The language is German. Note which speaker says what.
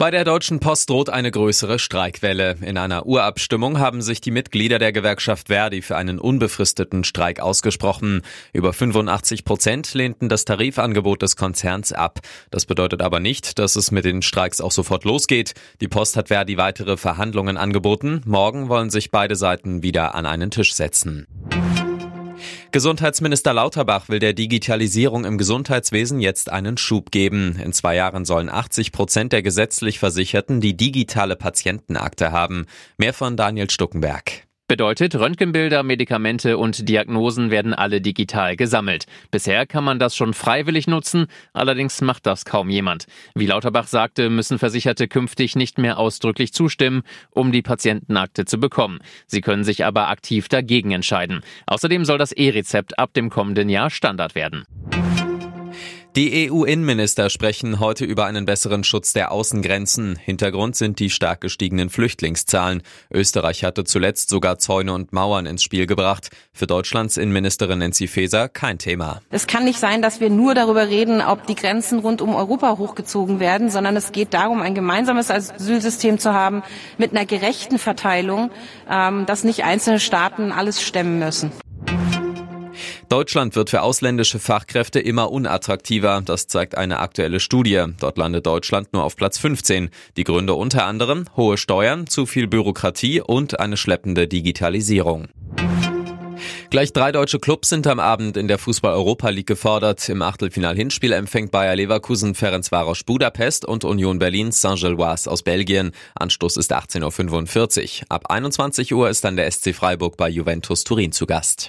Speaker 1: Bei der Deutschen Post droht eine größere Streikwelle. In einer Urabstimmung haben sich die Mitglieder der Gewerkschaft Verdi für einen unbefristeten Streik ausgesprochen. Über 85 Prozent lehnten das Tarifangebot des Konzerns ab. Das bedeutet aber nicht, dass es mit den Streiks auch sofort losgeht. Die Post hat Verdi weitere Verhandlungen angeboten. Morgen wollen sich beide Seiten wieder an einen Tisch setzen. Gesundheitsminister Lauterbach will der Digitalisierung im Gesundheitswesen jetzt einen Schub geben. In zwei Jahren sollen 80 Prozent der gesetzlich Versicherten die digitale Patientenakte haben. Mehr von Daniel Stuckenberg.
Speaker 2: Bedeutet, Röntgenbilder, Medikamente und Diagnosen werden alle digital gesammelt. Bisher kann man das schon freiwillig nutzen, allerdings macht das kaum jemand. Wie Lauterbach sagte, müssen Versicherte künftig nicht mehr ausdrücklich zustimmen, um die Patientenakte zu bekommen. Sie können sich aber aktiv dagegen entscheiden. Außerdem soll das E-Rezept ab dem kommenden Jahr Standard werden.
Speaker 1: Die EU-Innenminister sprechen heute über einen besseren Schutz der Außengrenzen. Hintergrund sind die stark gestiegenen Flüchtlingszahlen. Österreich hatte zuletzt sogar Zäune und Mauern ins Spiel gebracht. Für Deutschlands Innenministerin Nancy Faeser kein Thema.
Speaker 3: Es kann nicht sein, dass wir nur darüber reden, ob die Grenzen rund um Europa hochgezogen werden, sondern es geht darum, ein gemeinsames Asylsystem zu haben mit einer gerechten Verteilung, ähm, dass nicht einzelne Staaten alles stemmen müssen.
Speaker 1: Deutschland wird für ausländische Fachkräfte immer unattraktiver. Das zeigt eine aktuelle Studie. Dort landet Deutschland nur auf Platz 15. Die Gründe unter anderem hohe Steuern, zu viel Bürokratie und eine schleppende Digitalisierung. Gleich drei deutsche Clubs sind am Abend in der Fußball-Europa League gefordert. Im Achtelfinal-Hinspiel empfängt Bayer Leverkusen Ferencvaros Budapest und Union Berlin Saint-Gilloise aus Belgien. Anstoß ist 18.45 Uhr. Ab 21 Uhr ist dann der SC Freiburg bei Juventus Turin zu Gast.